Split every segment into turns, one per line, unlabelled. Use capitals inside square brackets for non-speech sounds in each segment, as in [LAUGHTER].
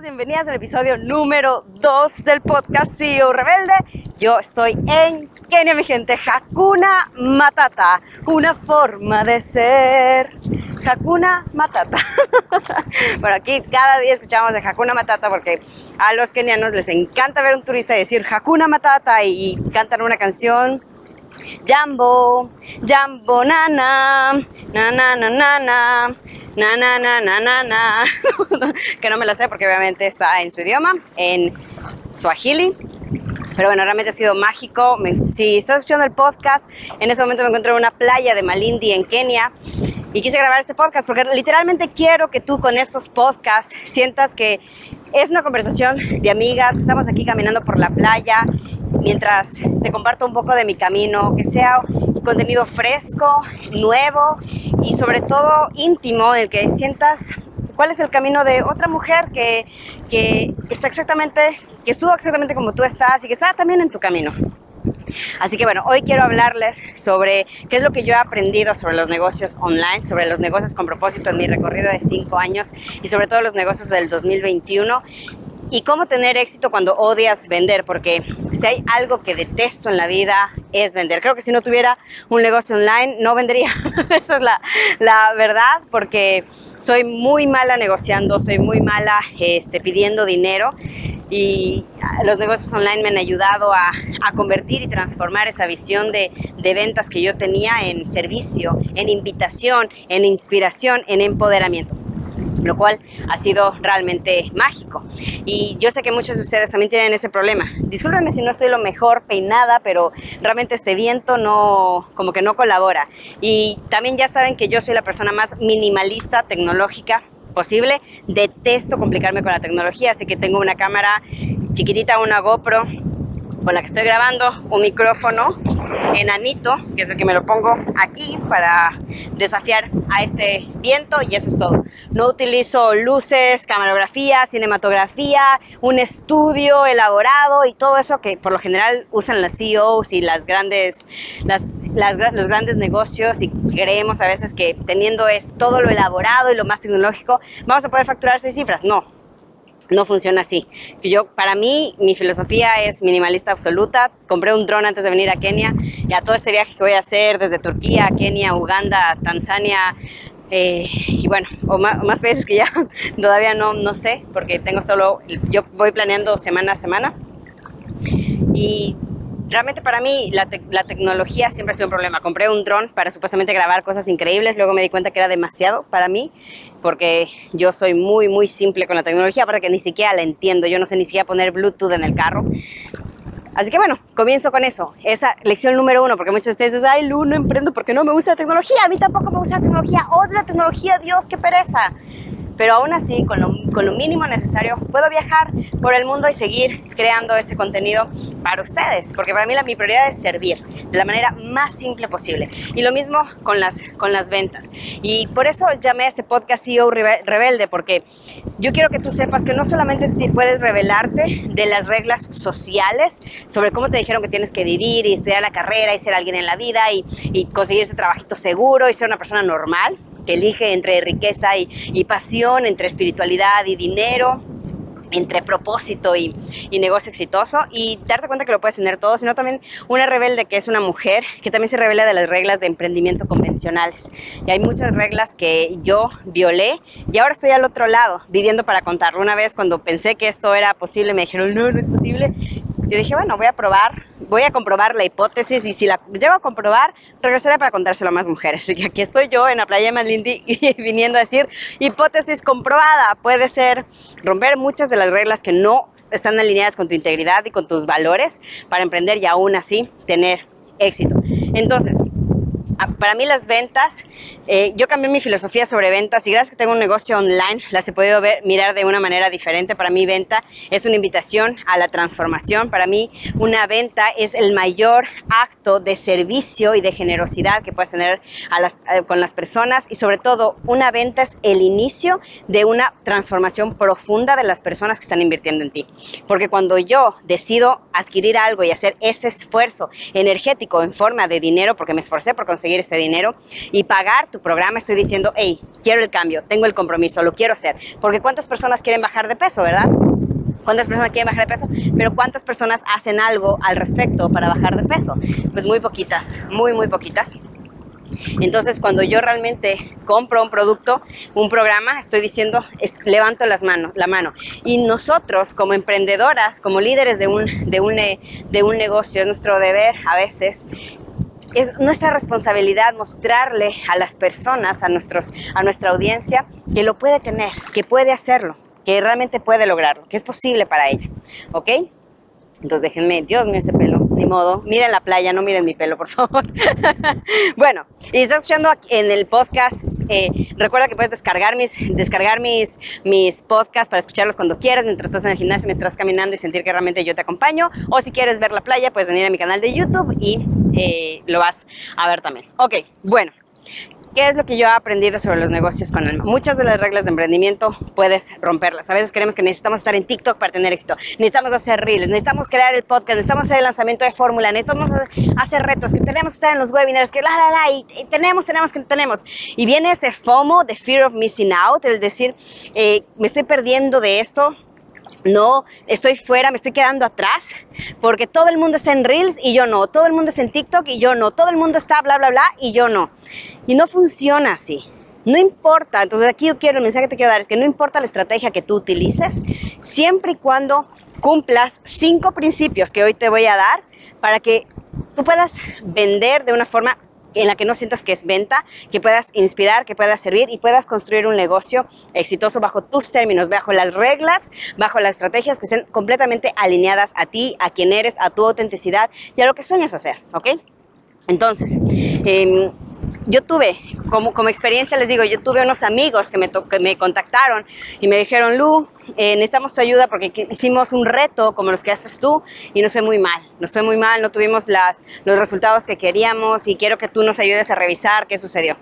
bienvenidas al episodio número 2 del podcast CEO Rebelde. Yo estoy en Kenia, mi gente. Hakuna Matata, una forma de ser. Hakuna Matata. [LAUGHS] bueno, aquí cada día escuchamos de Hakuna Matata porque a los kenianos les encanta ver un turista y decir Hakuna Matata y cantan una canción Jambo, Jambo nana, na na na na na, na na na na na na, que no me la sé porque obviamente está en su idioma, en Swahili. Pero bueno, realmente ha sido mágico. si estás escuchando el podcast, en ese momento me encuentro en una playa de Malindi, en Kenia, y quise grabar este podcast porque literalmente quiero que tú con estos podcasts sientas que es una conversación de amigas, estamos aquí caminando por la playa mientras te comparto un poco de mi camino, que sea contenido fresco, nuevo y sobre todo íntimo, en el que sientas cuál es el camino de otra mujer que, que está exactamente, que estuvo exactamente como tú estás y que está también en tu camino. Así que bueno, hoy quiero hablarles sobre qué es lo que yo he aprendido sobre los negocios online, sobre los negocios con propósito en mi recorrido de cinco años y sobre todo los negocios del 2021 y cómo tener éxito cuando odias vender, porque si hay algo que detesto en la vida es vender. Creo que si no tuviera un negocio online no vendría, [LAUGHS] esa es la, la, verdad, porque soy muy mala negociando, soy muy mala este, pidiendo dinero. Y los negocios online me han ayudado a, a convertir y transformar esa visión de, de ventas que yo tenía en servicio, en invitación, en inspiración, en empoderamiento lo cual ha sido realmente mágico. Y yo sé que muchos de ustedes también tienen ese problema. Discúlpenme si no estoy lo mejor peinada, pero realmente este viento no, como que no colabora. Y también ya saben que yo soy la persona más minimalista tecnológica posible. Detesto complicarme con la tecnología, así que tengo una cámara chiquitita, una GoPro con la que estoy grabando, un micrófono enanito, que es el que me lo pongo aquí para desafiar a este viento y eso es todo. No utilizo luces, camarografía, cinematografía, un estudio elaborado y todo eso que por lo general usan las CEOs y las grandes, las, los grandes negocios y creemos a veces que teniendo es todo lo elaborado y lo más tecnológico vamos a poder facturar seis cifras. No, no funciona así. Yo, para mí, mi filosofía es minimalista absoluta. Compré un dron antes de venir a Kenia y a todo este viaje que voy a hacer desde Turquía, Kenia, Uganda, Tanzania, eh, y bueno, o más, más, veces que ya [LAUGHS] todavía no, no sé, porque tengo solo, yo voy planeando semana a semana. Y realmente para mí la, la, tecnología siempre ha sido un problema. Compré un dron para supuestamente grabar cosas increíbles, luego me di cuenta que era demasiado para mí, porque yo soy muy, muy simple con la tecnología, aparte que ni siquiera la entiendo, yo no sé ni siquiera poner Bluetooth en el carro. Así que bueno, comienzo con eso. Esa lección número uno, porque muchos de ustedes dicen, ay, Lu, no emprendo porque no me gusta la tecnología. A mí tampoco me gusta la tecnología. Odio la tecnología, Dios, qué pereza pero aún así, con lo, con lo, mínimo necesario, puedo viajar por el mundo y seguir creando este contenido para ustedes, porque para mí la, mi prioridad es servir de la manera más simple posible. Y lo mismo con las, con las ventas. Y por eso llamé a este podcast CEO Rebelde, porque yo quiero que tú sepas que no solamente puedes revelarte de las reglas sociales sobre cómo te dijeron que tienes que vivir y estudiar la carrera y ser alguien en la vida y, y conseguir ese trabajito seguro y ser una persona normal, que elige entre riqueza y, pasión, entre espiritualidad y dinero entre propósito y, negocio exitoso y darte cuenta que lo puedes tener todo, sino también una rebelde que es una mujer que también se revela de las reglas de emprendimiento convencionales. Y hay muchas reglas que yo violé y ahora estoy al otro lado, viviendo para contarlo. Una vez cuando pensé que esto era posible, me dijeron, no, no es posible. Yo dije, bueno, voy a probar, voy a comprobar la hipótesis y si la llego a comprobar, regresaré para contárselo a más mujeres. [LAUGHS] Y aquí estoy yo en la playa de Lindy [LAUGHS] viniendo a decir, hipótesis comprobada, puede ser romper muchas de las reglas que no están alineadas con tu integridad y con tus valores para emprender y aún así tener éxito. Entonces, para mí las ventas, eh, yo cambié mi filosofía sobre ventas y gracias que tengo un negocio online, las he podido ver, mirar de una manera diferente. Para mí venta es una invitación a la transformación. Para mí una venta es el mayor acto de servicio y de generosidad que puedes tener eh, con las personas y sobre todo una venta es el inicio de una transformación profunda de las personas que están invirtiendo en ti. Porque cuando yo decido adquirir algo y hacer ese esfuerzo energético en forma de dinero, porque me esforcé por conseguir conseguir ese dinero y pagar tu programa, estoy diciendo, hey, quiero el cambio, tengo el compromiso, lo quiero hacer. Porque ¿cuántas personas quieren bajar de peso, verdad? ¿Cuántas personas quieren bajar de peso? Pero ¿cuántas personas hacen algo al respecto para bajar de peso? Pues muy poquitas, muy, muy poquitas. Entonces, cuando yo realmente compro un producto, un programa, estoy diciendo, levanto las manos, la mano. Y nosotros, como emprendedoras, como líderes de un, de un, de un negocio, es nuestro deber a veces es nuestra responsabilidad mostrarle a las personas, a, nuestros, a nuestra audiencia, que lo puede tener, que puede hacerlo, que realmente puede lograrlo, que es posible para ella. ¿Ok? Entonces déjenme, Dios mío, este pelo, ni modo. Miren la playa, no miren mi pelo, por favor. [LAUGHS] bueno, y estás escuchando en el podcast, eh, recuerda que puedes descargar mis, descargar mis, mis podcasts para escucharlos cuando quieras, mientras estás en el gimnasio, mientras estás caminando y sentir que realmente yo te acompaño. O si quieres ver la playa, puedes venir a mi canal de YouTube y eh, lo vas a ver también. Ok, bueno. ¿Qué es lo que yo he aprendido sobre los negocios con alma? Muchas de las reglas de emprendimiento puedes romperlas. A veces creemos que necesitamos estar en TikTok para tener éxito. Necesitamos hacer reels, necesitamos crear el podcast, necesitamos hacer el lanzamiento de fórmula, necesitamos hacer retos, que tenemos que estar en los webinars, que la, la, la, y, tenemos, tenemos, que tenemos. Y viene ese FOMO, de Fear of Missing Out, el decir, eh, me estoy perdiendo de esto, no estoy fuera, me estoy quedando atrás, porque todo el mundo está en Reels y yo no, todo el mundo está en TikTok y yo no, todo el mundo está bla, bla, bla y yo no. Y no funciona así. No importa, entonces aquí yo quiero, el mensaje que te quiero dar es que no importa la estrategia que tú utilices, siempre y cuando cumplas cinco principios que hoy te voy a dar para que tú puedas vender de una forma en la que no sientas que es venta, que puedas inspirar, que puedas servir y puedas construir un negocio exitoso bajo tus términos, bajo las reglas, bajo las estrategias que estén completamente alineadas a ti, a quien eres, a tu autenticidad y a lo que sueñas hacer, ¿ok? Entonces, eh, yo tuve, como, como experiencia les digo, yo tuve unos amigos que me, que me contactaron y me dijeron, Lu, eh, necesitamos tu ayuda porque hicimos un reto como los que haces tú y nos fue muy mal, nos fue muy mal, no tuvimos los resultados que queríamos y quiero que tú nos ayudes a revisar qué sucedió.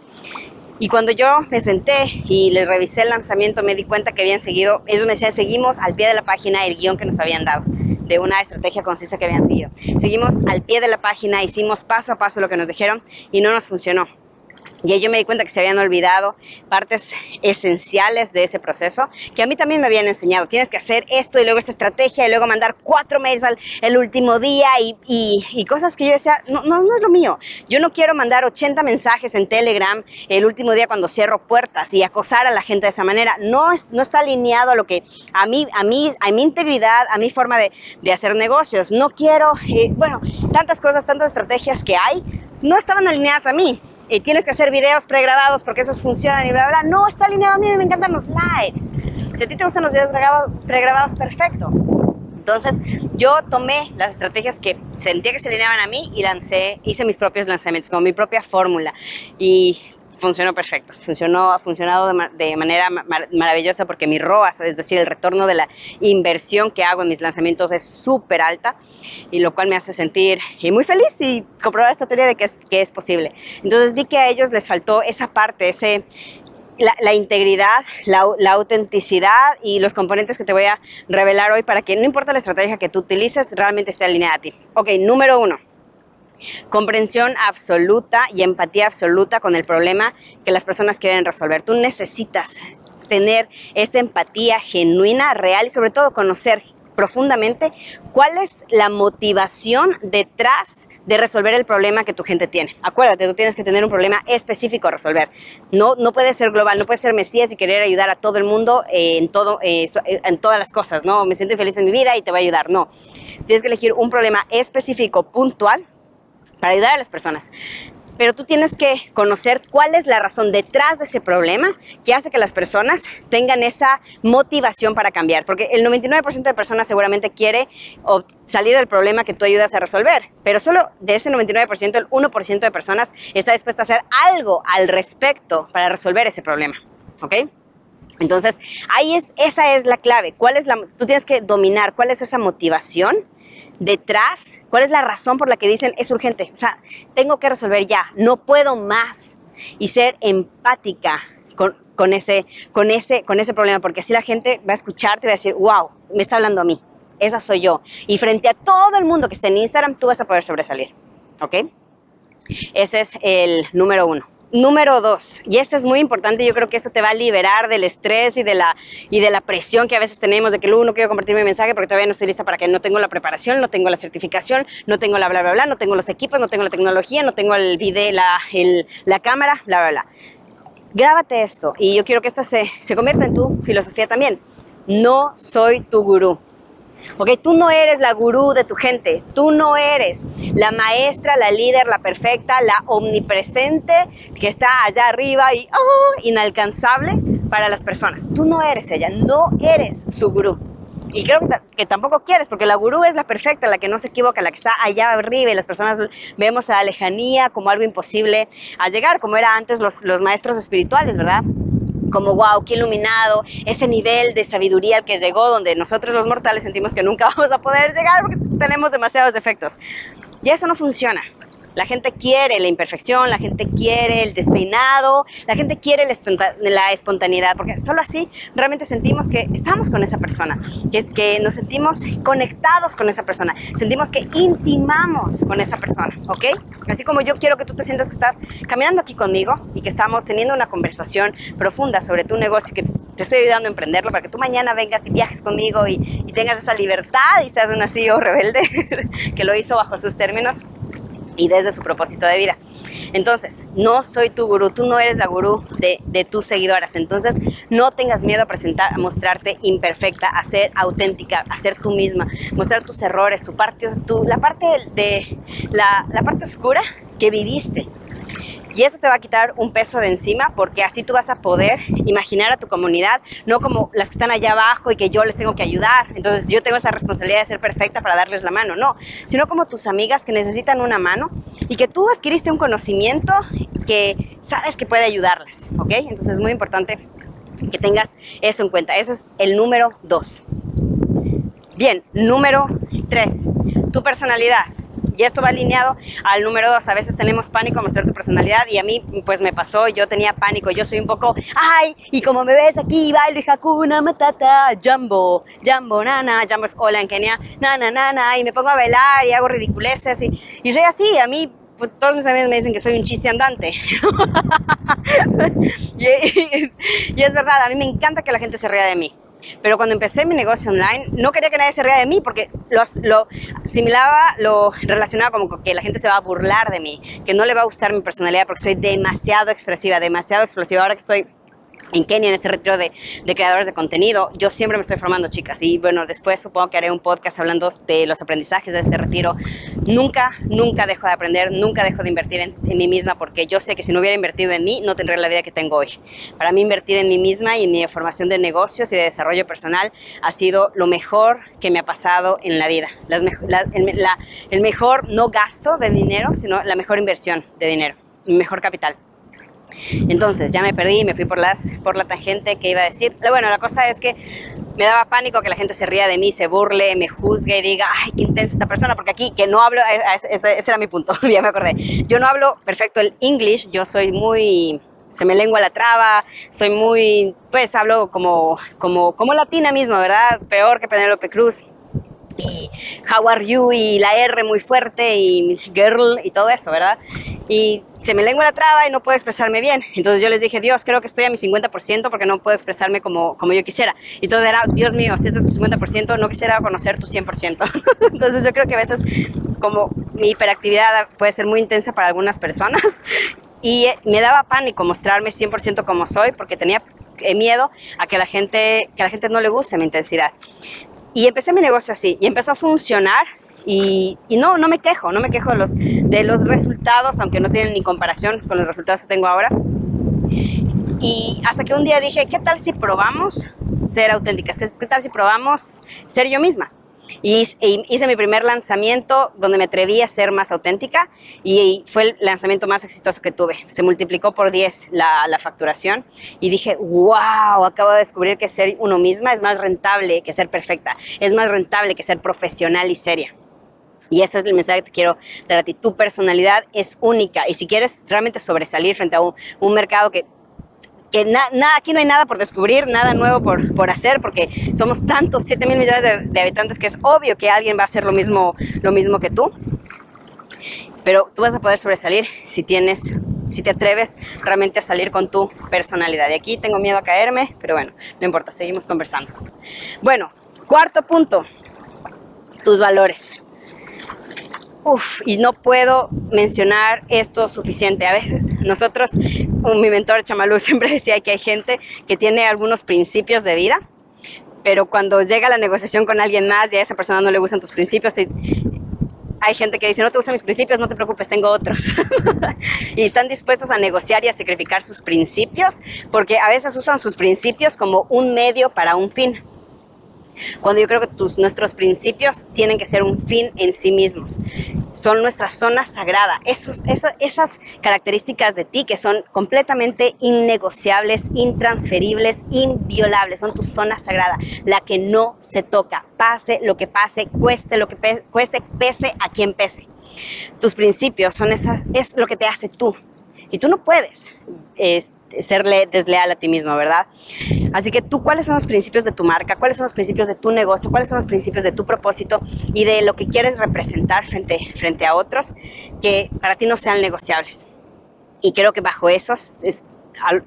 Y cuando yo me senté y les revisé el lanzamiento, me di cuenta que habían seguido, ellos me decían, seguimos al pie de la página el guion que nos habían dado de una estrategia concisa que habían seguido. Seguimos al pie de la página, hicimos paso a paso lo que nos dijeron y no nos funcionó. Y ahí yo me di cuenta que se habían olvidado partes esenciales de ese proceso que a mí también me habían enseñado. Tienes que hacer esto y luego esta estrategia y luego mandar cuatro mails al, el último día y, y, cosas que yo decía, no, no, no es lo mío. Yo no quiero mandar 80 mensajes en Telegram el último día cuando cierro puertas y acosar a la gente de esa manera. No, es, no está alineado a lo que a mí, a mí, a mi integridad, a mi forma de, de hacer negocios. No quiero, eh, bueno, tantas cosas, tantas estrategias que hay, no estaban alineadas a mí y tienes que hacer videos pregrabados porque esos funcionan y bla, bla, bla. No, está alineado a mí, me encantan los lives. Si a ti te gustan los videos pregrabados, pregrabados perfecto. Entonces, yo tomé las estrategias que sentía que se alineaban a mí y lancé, hice mis propios lanzamientos, con mi propia fórmula. Y funcionó perfecto. Funcionó, ha funcionado de, manera maravillosa porque mi ROAS, es decir, el retorno de la inversión que hago en mis lanzamientos es súper alta y lo cual me hace sentir muy feliz y comprobar esta teoría de que es, posible. Entonces vi que a ellos les faltó esa parte, ese, la, integridad, la, la, autenticidad y los componentes que te voy a revelar hoy para que no importa la estrategia que tú utilices, realmente esté alineada a ti. Ok, número uno comprensión absoluta y empatía absoluta con el problema que las personas quieren resolver. Tú necesitas tener esta empatía genuina, real y sobre todo conocer profundamente cuál es la motivación detrás de resolver el problema que tu gente tiene. Acuérdate, tú tienes que tener un problema específico a resolver. No, no puede ser global, no puede ser mesías y querer ayudar a todo el mundo en, todo, eh, en todas las cosas. No, me siento feliz en mi vida y te voy a ayudar. No, tienes que elegir un problema específico, puntual, para ayudar a las personas. Pero tú tienes que conocer cuál es la razón detrás de ese problema que hace que las personas tengan esa motivación para cambiar. Porque el 99% de personas seguramente quiere salir del problema que tú ayudas a resolver. Pero solo de ese 99%, el 1% de personas está dispuesta a hacer algo al respecto para resolver ese problema. ¿Ok? Entonces, ahí es, esa es la clave. ¿Cuál es la, tú tienes que dominar cuál es esa motivación detrás, cuál es la razón por la que dicen es urgente. O sea, tengo que resolver ya, no puedo más. Y ser empática con, ese, con, ese, con ese problema, porque así la gente va a escucharte y va a decir, wow, me está hablando a mí, esa soy yo. Y frente a todo el mundo que esté en Instagram, tú vas a poder sobresalir. ¿Ok? Ese es el número uno. Número dos, y este es muy importante, yo creo que eso te va a liberar del estrés y de la, y de la presión que a veces tenemos de que luego no quiero compartir mi mensaje porque todavía no estoy lista para que no tengo la preparación, no tengo la certificación, no tengo la bla, bla, bla, no tengo los equipos, no tengo la tecnología, no tengo el video, la, la cámara, bla, bla, bla. Grábate esto y yo quiero que esta se, se convierta en tu filosofía también. No soy tu gurú. ¿Ok? Tú no eres la gurú de tu gente, tú no eres la maestra, la líder, la perfecta, la omnipresente que está allá arriba y oh, inalcanzable para las personas. Tú no eres ella, no eres su gurú. Y creo que, tampoco quieres, porque la gurú es la perfecta, la que no se equivoca, la que está allá arriba y las personas vemos a la lejanía como algo imposible a llegar, como era antes los, los maestros espirituales, ¿verdad? Como wow, qué iluminado, ese nivel de sabiduría al que llegó, donde nosotros los mortales sentimos que nunca [LAUGHS] vamos a poder llegar porque tenemos demasiados defectos. Y eso no funciona. La gente quiere la imperfección, la gente quiere el despeinado, la gente quiere la espontaneidad, porque solo así realmente sentimos que estamos con esa persona, que, nos sentimos conectados con esa persona, sentimos que intimamos con esa persona, ¿ok? Así como yo quiero que tú te sientas que estás caminando aquí conmigo y que estamos teniendo una conversación profunda sobre tu negocio y que te estoy ayudando a emprenderlo para que tú mañana vengas y viajes conmigo y, y tengas esa libertad y seas un CEO rebelde [LAUGHS] que lo hizo bajo sus términos y desde su propósito de vida. Entonces, no soy tu gurú, tú no eres la gurú de, de, tus seguidoras. Entonces, no tengas miedo a presentar, a mostrarte imperfecta, a ser auténtica, a ser tú misma, mostrar tus errores, tu parte, tu, la parte de, la, la parte oscura que viviste. Y eso te va a quitar un peso de encima porque así tú vas a poder imaginar a tu comunidad, no como las que están allá abajo y que yo les tengo que ayudar. Entonces yo tengo esa responsabilidad de ser perfecta para darles la mano, no, sino como tus amigas que necesitan una mano y que tú adquiriste un conocimiento que sabes que puede ayudarlas, ¿ok? Entonces es muy importante que tengas eso en cuenta. Ese es el número dos. Bien, número tres, tu personalidad. Y esto va alineado al número dos. A veces tenemos pánico a mostrar tu personalidad y a mí pues me pasó, yo tenía pánico, yo soy un poco, ay, y como me ves aquí, bailo y Hakuna Matata, Jumbo, Jumbo, nana, Jumbo es hola en Kenia, nana, nana, y me pongo a bailar y hago ridiculeces y, y soy así, a mí pues, todos mis amigos me dicen que soy un chiste andante. [LAUGHS] y, y, es verdad, a mí me encanta que la gente se ría de mí. Pero cuando empecé mi negocio online, no quería que nadie se ría de mí porque lo, lo asimilaba, lo relacionaba como que la gente se va a burlar de mí, que no le va a gustar mi personalidad porque soy demasiado expresiva, demasiado explosiva. Ahora que estoy en Kenia, en ese retiro de, de, creadores de contenido. Yo siempre me estoy formando, chicas, y bueno, después supongo que haré un podcast hablando de los aprendizajes de este retiro. Nunca, nunca dejo de aprender, nunca dejo de invertir en, en, mí misma, porque yo sé que si no hubiera invertido en mí, no tendría la vida que tengo hoy. Para mí, invertir en mí misma y en mi formación de negocios y de desarrollo personal ha sido lo mejor que me ha pasado en la vida. Las, la, el, la, el mejor, no gasto de dinero, sino la mejor inversión de dinero, mi mejor capital. Entonces ya me perdí, me fui por, las, por la tangente que iba a decir. Bueno, la cosa es que me daba pánico que la gente se ría de mí, se burle, me juzgue y diga, ay, qué intensa esta persona, porque aquí que no hablo, ese, ese era mi punto, [LAUGHS] ya me acordé. Yo no hablo perfecto el English, yo soy muy se me lengua la traba, soy muy, pues hablo como, como, como latina misma, ¿verdad? Peor que Penélope Cruz y how are you y la R muy fuerte y girl y todo eso, ¿verdad? Y se me lengua la traba y no puedo expresarme bien. Entonces yo les dije, Dios, creo que estoy a mi 50% porque no puedo expresarme como, como yo quisiera. Y entonces era, Dios mío, si este es tu 50%, no quisiera conocer tu 100%. [LAUGHS] entonces yo creo que a veces como mi hiperactividad puede ser muy intensa para algunas personas y me daba pánico mostrarme 100% como soy porque tenía miedo a que la gente que a la gente no le guste mi intensidad. Y empecé mi negocio así y empezó a funcionar y, y, no, no me quejo, no me quejo de los, de los resultados, aunque no tienen ni comparación con los resultados que tengo ahora. Y hasta que un día dije, ¿qué tal si probamos ser auténticas? ¿Qué tal si probamos ser yo misma? Y hice mi primer lanzamiento donde me atreví a ser más auténtica y fue el lanzamiento más exitoso que tuve. Se multiplicó por 10 la, la facturación y dije, wow, acabo de descubrir que ser uno misma es más rentable que ser perfecta, es más rentable que ser profesional y seria. Y ese es el mensaje que te quiero dar a ti. Tu personalidad es única y si quieres realmente sobresalir frente a un, un mercado que que nada, aquí no hay nada por descubrir, nada nuevo por, por hacer, porque somos tantos, 7 mil millones de, habitantes, que es obvio que alguien va a hacer lo mismo, lo mismo que tú. pero tú vas a poder sobresalir si tienes si te atreves realmente a salir con tu personalidad. Y aquí tengo miedo a caerme, pero bueno, no importa, seguimos conversando. Bueno, cuarto punto, tus valores. Y no puedo mencionar esto suficiente. A veces nosotros, mi mentor Chamalú [LAUGHS] siempre decía que hay gente que tiene algunos principios de vida, pero cuando llega la negociación con alguien más y a esa persona no le gustan tus principios, hay gente que dice, no te gustan mis principios, no te preocupes, tengo otros. [LAUGHS] y están dispuestos a negociar y a sacrificar sus principios, porque a veces usan sus principios como un medio para un fin cuando yo creo que tus, nuestros principios tienen que ser un fin en sí mismos. Son nuestra zona sagrada. Esos, esas características de ti que son completamente innegociables, intransferibles, inviolables, son tu zona sagrada, la que no se toca, pase lo que pase, cueste lo que cueste, pese a quien pese. Tus principios son esas, es lo que te hace tú. Y tú no puedes serle desleal a ti mismo, ¿verdad? Así que tú, ¿cuáles son los principios de tu marca? ¿Cuáles son los principios de tu negocio? ¿Cuáles son los principios de tu propósito y de lo que quieres representar frente, frente a otros que para ti no sean negociables? Y creo que bajo esos, es,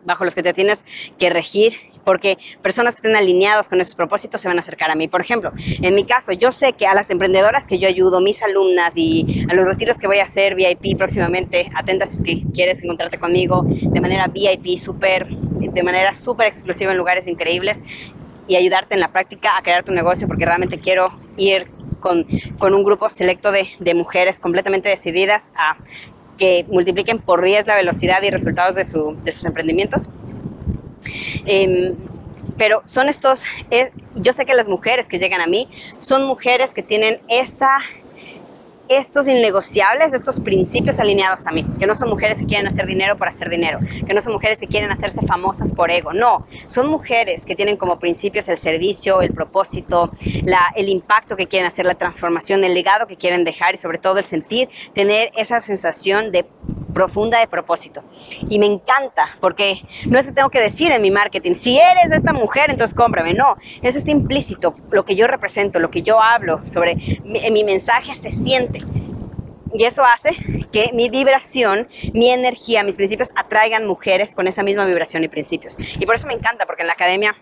bajo los que te tienes que regir porque personas que estén alineados con esos propósitos se van a acercar a mí. Por ejemplo, en mi caso, yo sé que a las emprendedoras que yo ayudo, mis alumnas y a los retiros que voy a hacer VIP próximamente, atentas si es que quieres encontrarte conmigo de manera VIP, súper, de manera súper exclusiva en lugares increíbles y ayudarte en la práctica a crear tu negocio porque realmente quiero ir con, con un grupo selecto de, de mujeres completamente decididas a que multipliquen por 10 la velocidad y resultados de, su, de sus emprendimientos Em, pero son estos, yo sé que las mujeres que llegan a mí son mujeres que tienen esta estos innegociables, estos principios alineados a mí, que no son mujeres que quieren hacer dinero por hacer dinero, que no son mujeres que quieren hacerse famosas por ego, no, son mujeres que tienen como principios el servicio, el propósito, el impacto que quieren hacer, la transformación, el legado que quieren dejar y sobre todo el sentir, tener esa sensación de profunda de propósito. Y me encanta, porque no es tengo que decir en mi marketing, si eres esta mujer, entonces cómprame. No, eso está implícito. Lo que yo represento, lo que yo hablo sobre mi mensaje se siente. Y eso hace que mi vibración, mi energía, mis principios atraigan mujeres con esa misma vibración y principios. Y por eso me encanta, porque en la academia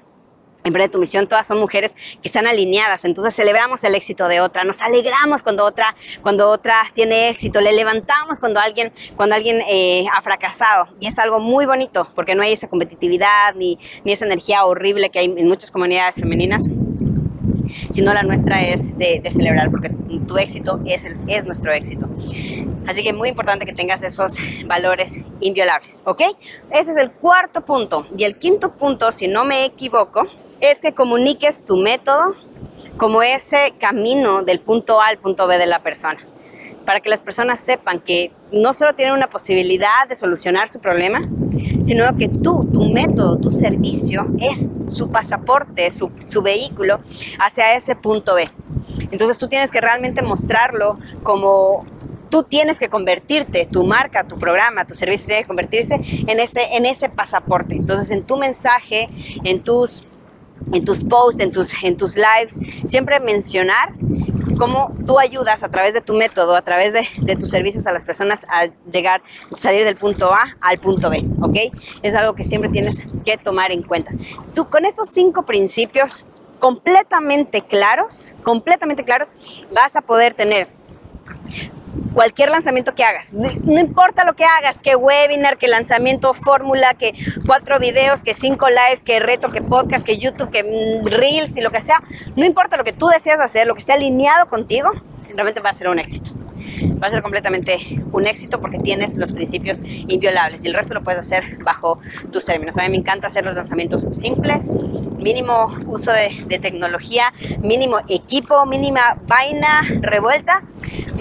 Emprende tu misión, todas son mujeres que están alineadas, entonces celebramos el éxito de otra, nos alegramos cuando otra, cuando otra tiene éxito, le levantamos cuando alguien, cuando alguien eh, ha fracasado y es algo muy bonito porque no hay esa competitividad ni, ni esa energía horrible que hay en muchas comunidades femeninas sino la nuestra es de, celebrar, porque tu éxito es, es nuestro éxito. Así que muy importante que tengas esos valores inviolables, ¿ok? Ese es el cuarto punto. Y el quinto punto, si no me equivoco, es que comuniques tu método como ese camino del punto A al punto B de la persona para que las personas sepan que no solo tienen una posibilidad de solucionar su problema, sino que tú, tu método, tu servicio es su pasaporte, su, su vehículo hacia ese punto B. Entonces tú tienes que realmente mostrarlo como tú tienes que convertirte, tu marca, tu programa, tu servicio tiene que convertirse en ese, en ese pasaporte. Entonces, en tu mensaje, en tus, en tus posts, en tus, en tus lives, siempre mencionar cómo tú ayudas a través de tu método, a través de, tus servicios a las personas a llegar, salir del punto A al punto B, ¿ok? Es algo que siempre tienes que tomar en cuenta. Tú con estos cinco principios completamente claros, completamente claros, vas a poder tener cualquier lanzamiento que hagas. No, importa lo que hagas, que webinar, que lanzamiento, fórmula, que cuatro videos, que cinco lives, que reto, que podcast, que YouTube, que reels y lo que sea. No importa lo que tú deseas hacer, lo que esté alineado contigo, realmente va a ser un éxito va a ser completamente un éxito porque tienes los principios inviolables y el resto lo puedes hacer bajo tus términos. A mí me encanta hacer los lanzamientos simples, mínimo uso de, tecnología, mínimo equipo, mínima vaina revuelta,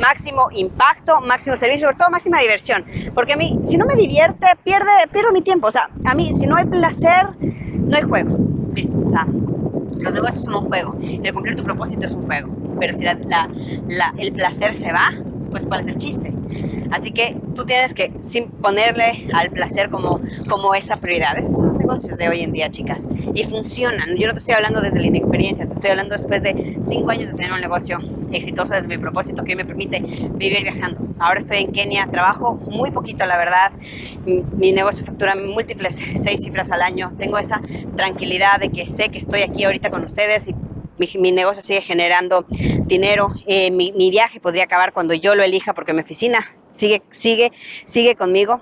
máximo impacto, máximo servicio, sobre todo máxima diversión. Porque a mí, si no me divierte, pierde, pierdo mi tiempo. O sea, a mí, si no hay placer, no hay juego. Listo. O sea, los negocios son un juego. El cumplir tu propósito es un juego. Pero si el placer se va, pues ¿cuál es el chiste? Así que tú tienes que sin ponerle al placer como, como esa prioridad. Esos son los negocios de hoy en día, chicas. Y funcionan. Yo no te estoy hablando desde la inexperiencia, te estoy hablando después de cinco años de tener un negocio exitoso desde mi propósito que me permite vivir viajando. Ahora estoy en Kenia, trabajo muy poquito, la verdad. Mi, mi negocio factura múltiples seis cifras al año. Tengo esa tranquilidad de que sé que estoy aquí ahorita con ustedes y mi, negocio sigue generando dinero. Eh, mi, mi, viaje podría acabar cuando yo lo elija porque mi oficina sigue, sigue, sigue conmigo.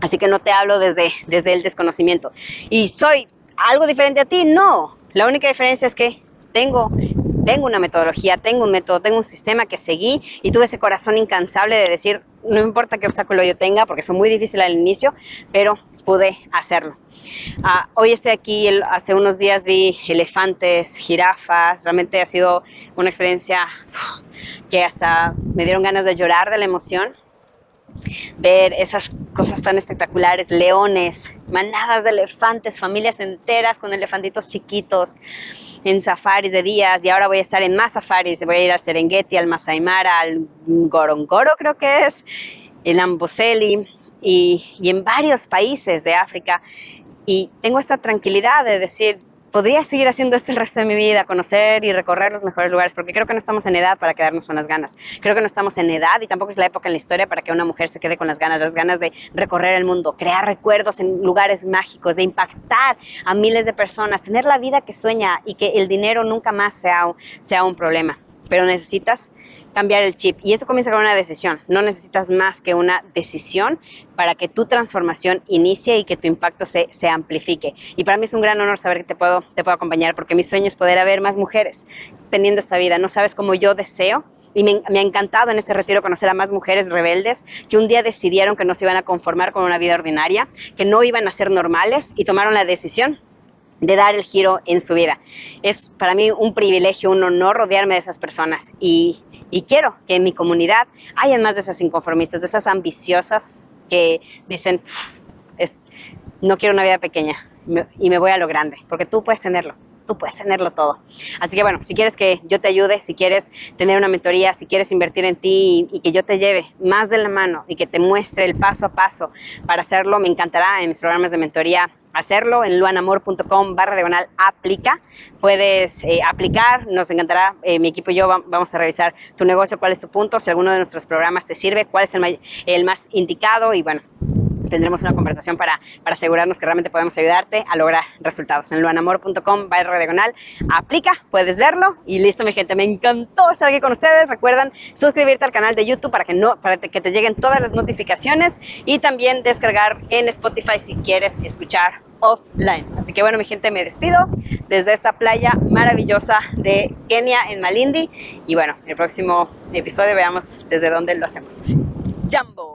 Así que no te hablo desde, desde el desconocimiento. ¿Y soy algo diferente a ti? No. La única diferencia es que tengo tengo una metodología, tengo un método, tengo un sistema que seguí y tuve ese corazón incansable de decir, no importa qué obstáculo yo tenga, porque fue muy difícil al inicio, pero pude hacerlo. Uh, hoy estoy aquí, hace unos días vi elefantes, jirafas, realmente ha sido una experiencia que hasta me dieron ganas de llorar de la emoción. Ver esas cosas tan espectaculares, leones, manadas de elefantes, familias enteras con elefantitos chiquitos en safaris de días y ahora voy a estar en más safaris, voy a ir al Serengeti, al Masai Mara, al Gorongoro creo que es, el Amboseli, y, en varios países de África. Y tengo esta tranquilidad de decir, podría seguir haciendo esto el resto de mi vida, conocer y recorrer los mejores lugares, porque creo que no estamos en edad para quedarnos con las ganas. Creo que no estamos en edad y tampoco es la época en la historia para que una mujer se quede con las ganas, las ganas de recorrer el mundo, crear recuerdos en lugares mágicos, de impactar a miles de personas, tener la vida que sueña y que el dinero nunca más sea, sea un problema pero necesitas cambiar el chip. Y eso comienza con una decisión. No necesitas más que una decisión para que tu transformación inicie y que tu impacto se, se amplifique. Y para mí es un gran honor saber que te puedo, te puedo acompañar, porque mi sueño es poder haber más mujeres teniendo esta vida. No sabes cómo yo deseo y me, me, ha encantado en este retiro conocer a más mujeres rebeldes que un día decidieron que no se iban a conformar con una vida ordinaria, que no iban a ser normales y tomaron la decisión de dar el giro en su vida. Es para mí un privilegio, un honor rodearme de esas personas y, y quiero que en mi comunidad hayan más de esas inconformistas, de esas ambiciosas que dicen, es, no quiero una vida pequeña y me voy a lo grande, porque tú puedes tenerlo tú puedes tenerlo todo. Así que bueno, si quieres que yo te ayude, si quieres tener una mentoría, si quieres invertir en ti y, y, que yo te lleve más de la mano y que te muestre el paso a paso para hacerlo, me encantará en mis programas de mentoría hacerlo en luanamor.com barra diagonal aplica. Puedes eh, aplicar, nos encantará, eh, mi equipo y yo vamos a revisar tu negocio, cuál es tu punto, si alguno de nuestros programas te sirve, cuál es el, el más indicado y bueno, tendremos una conversación para, para asegurarnos que realmente podemos ayudarte a lograr resultados. En luanamor.com barra diagonal aplica, puedes verlo y listo mi gente, me encantó estar aquí con ustedes. Recuerdan suscribirte al canal de YouTube para que, no, para que te lleguen todas las notificaciones y también descargar en Spotify si quieres escuchar offline. Así que bueno mi gente, me despido desde esta playa maravillosa de Kenia en Malindi y bueno, el próximo episodio veamos desde dónde lo hacemos. Jumbo.